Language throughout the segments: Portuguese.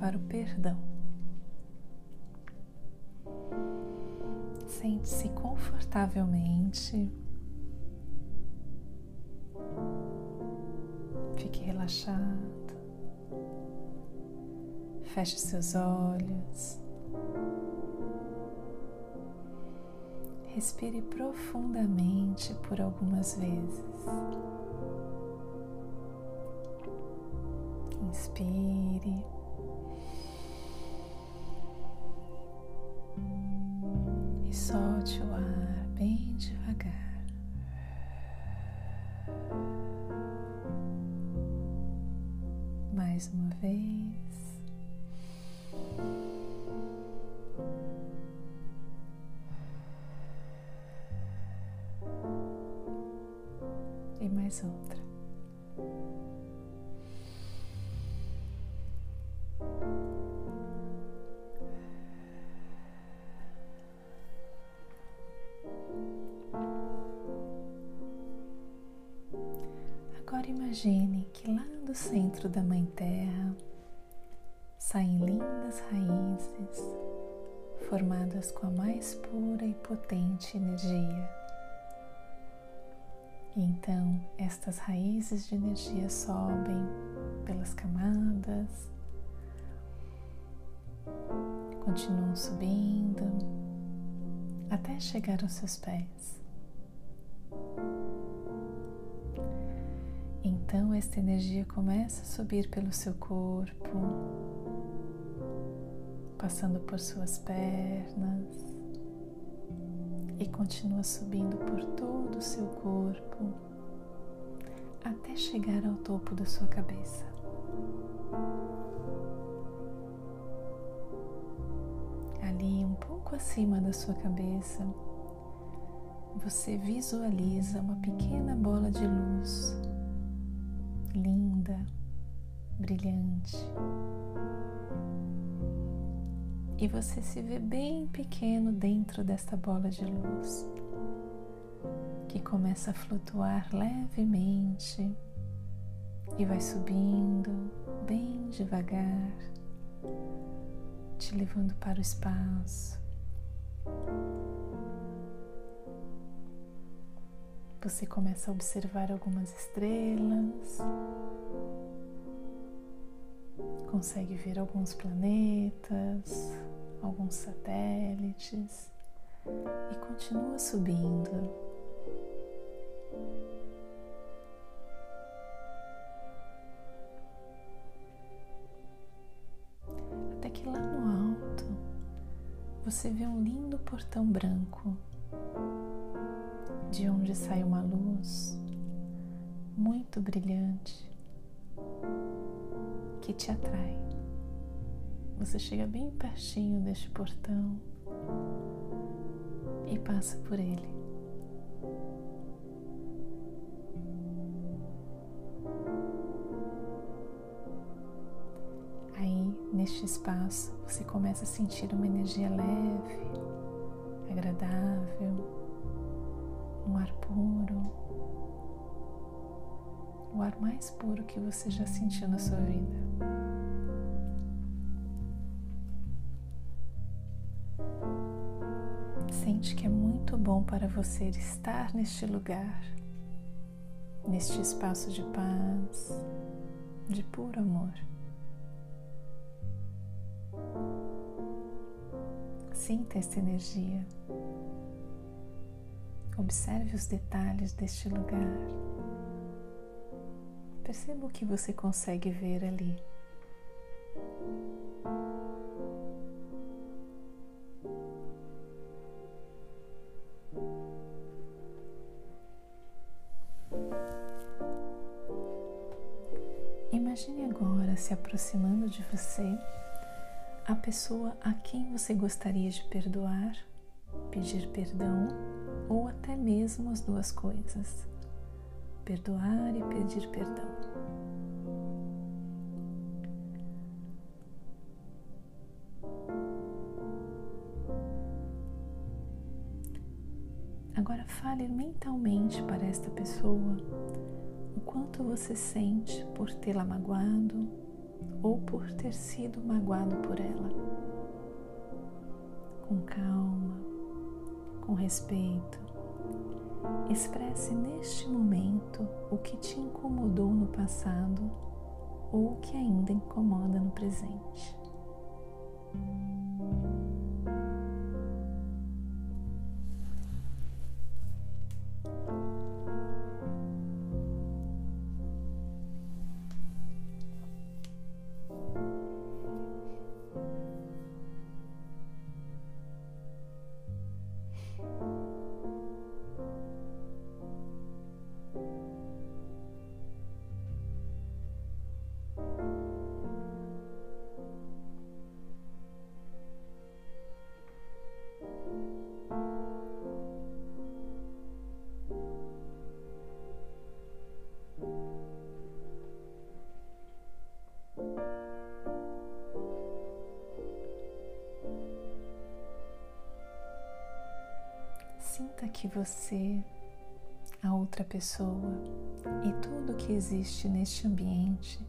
para o perdão. Sente-se confortavelmente. Fique relaxado. Feche seus olhos. Respire profundamente por algumas vezes. Inspire. E solte o ar bem devagar. Mais uma vez. E mais outra. Imagine que lá do centro da Mãe Terra saem lindas raízes formadas com a mais pura e potente energia. Então estas raízes de energia sobem pelas camadas, continuam subindo até chegar aos seus pés. Então esta energia começa a subir pelo seu corpo, passando por suas pernas e continua subindo por todo o seu corpo até chegar ao topo da sua cabeça. Ali, um pouco acima da sua cabeça, você visualiza uma pequena bola de luz linda, brilhante. E você se vê bem pequeno dentro desta bola de luz, que começa a flutuar levemente e vai subindo bem devagar, te levando para o espaço. Você começa a observar algumas estrelas, consegue ver alguns planetas, alguns satélites. E continua subindo. Até que lá no alto você vê um lindo portão branco de onde sai uma luz muito brilhante que te atrai. Você chega bem pertinho deste portão e passa por ele. Aí, neste espaço, você começa a sentir uma energia leve, agradável um ar puro, o ar mais puro que você já sentiu na sua vida. Sente que é muito bom para você estar neste lugar, neste espaço de paz, de puro amor. Sinta esta energia. Observe os detalhes deste lugar. Perceba o que você consegue ver ali. Imagine agora se aproximando de você a pessoa a quem você gostaria de perdoar, pedir perdão ou até mesmo as duas coisas, perdoar e pedir perdão. Agora fale mentalmente para esta pessoa o quanto você sente por tê-la magoado ou por ter sido magoado por ela. Com calma, com respeito, expresse neste momento o que te incomodou no passado ou o que ainda incomoda no presente. Que você, a outra pessoa e tudo que existe neste ambiente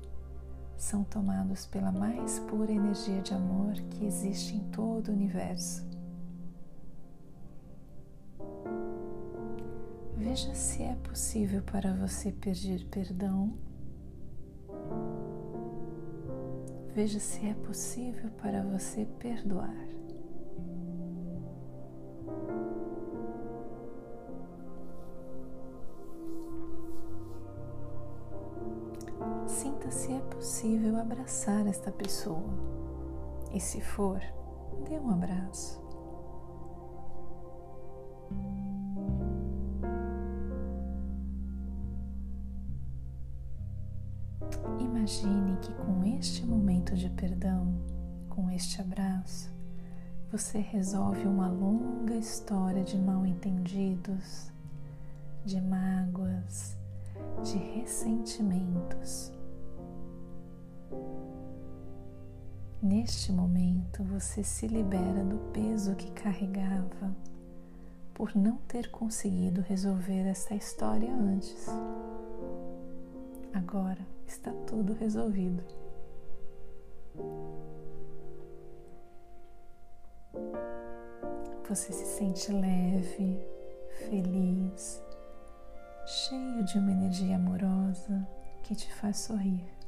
são tomados pela mais pura energia de amor que existe em todo o universo. Veja se é possível para você pedir perdão. Veja se é possível para você perdoar. Se é possível abraçar esta pessoa. E se for, dê um abraço. Imagine que com este momento de perdão, com este abraço, você resolve uma longa história de mal entendidos, de mágoas, de ressentimentos. Neste momento, você se libera do peso que carregava por não ter conseguido resolver essa história antes. Agora está tudo resolvido. Você se sente leve, feliz, cheio de uma energia amorosa que te faz sorrir.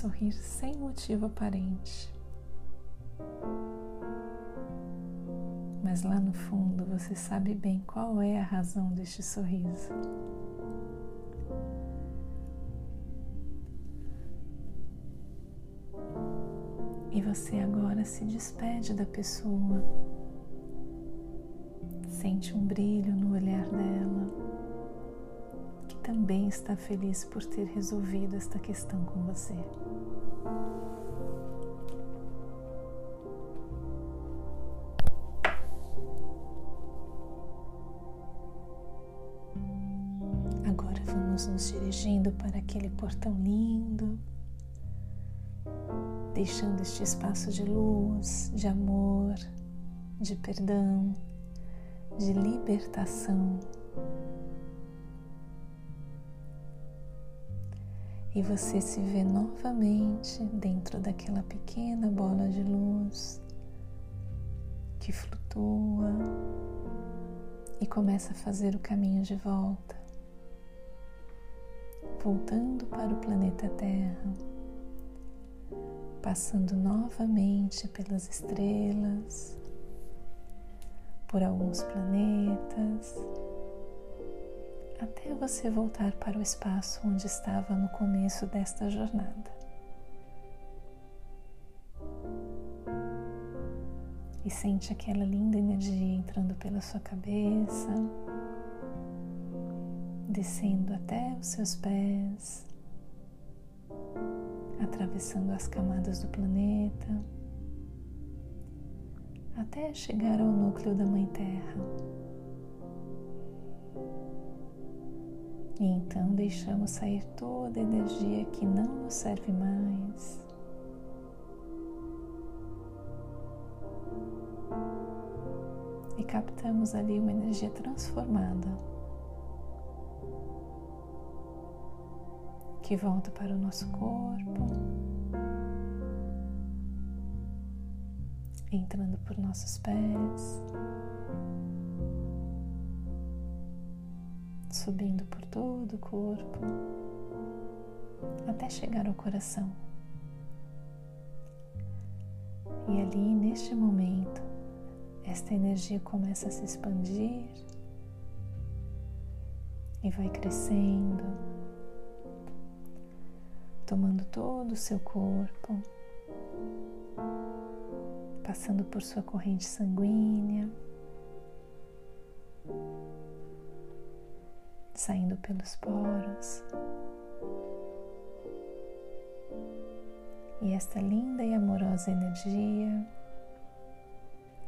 Sorrir sem motivo aparente. Mas lá no fundo você sabe bem qual é a razão deste sorriso. E você agora se despede da pessoa Sente um brilho no olhar dela, que também está feliz por ter resolvido esta questão com você. Agora vamos nos dirigindo para aquele portão lindo, deixando este espaço de luz, de amor, de perdão de libertação. E você se vê novamente dentro daquela pequena bola de luz que flutua e começa a fazer o caminho de volta, voltando para o planeta Terra, passando novamente pelas estrelas, por alguns planetas, até você voltar para o espaço onde estava no começo desta jornada. E sente aquela linda energia entrando pela sua cabeça, descendo até os seus pés, atravessando as camadas do planeta até chegar ao núcleo da Mãe Terra. E então deixamos sair toda a energia que não nos serve mais. E captamos ali uma energia transformada que volta para o nosso corpo, entrando por nossos pés, subindo por todo o corpo, até chegar ao coração. E ali, neste momento, esta energia começa a se expandir e vai crescendo, tomando todo o seu corpo, passando por sua corrente sanguínea, saindo pelos poros. E esta linda e amorosa energia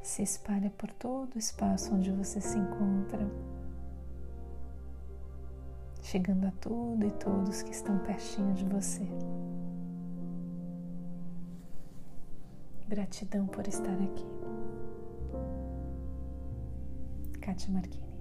se espalha por todo o espaço onde você se encontra, chegando a tudo e todos que estão pertinho de você. Gratidão por estar aqui. Kátia Marquini.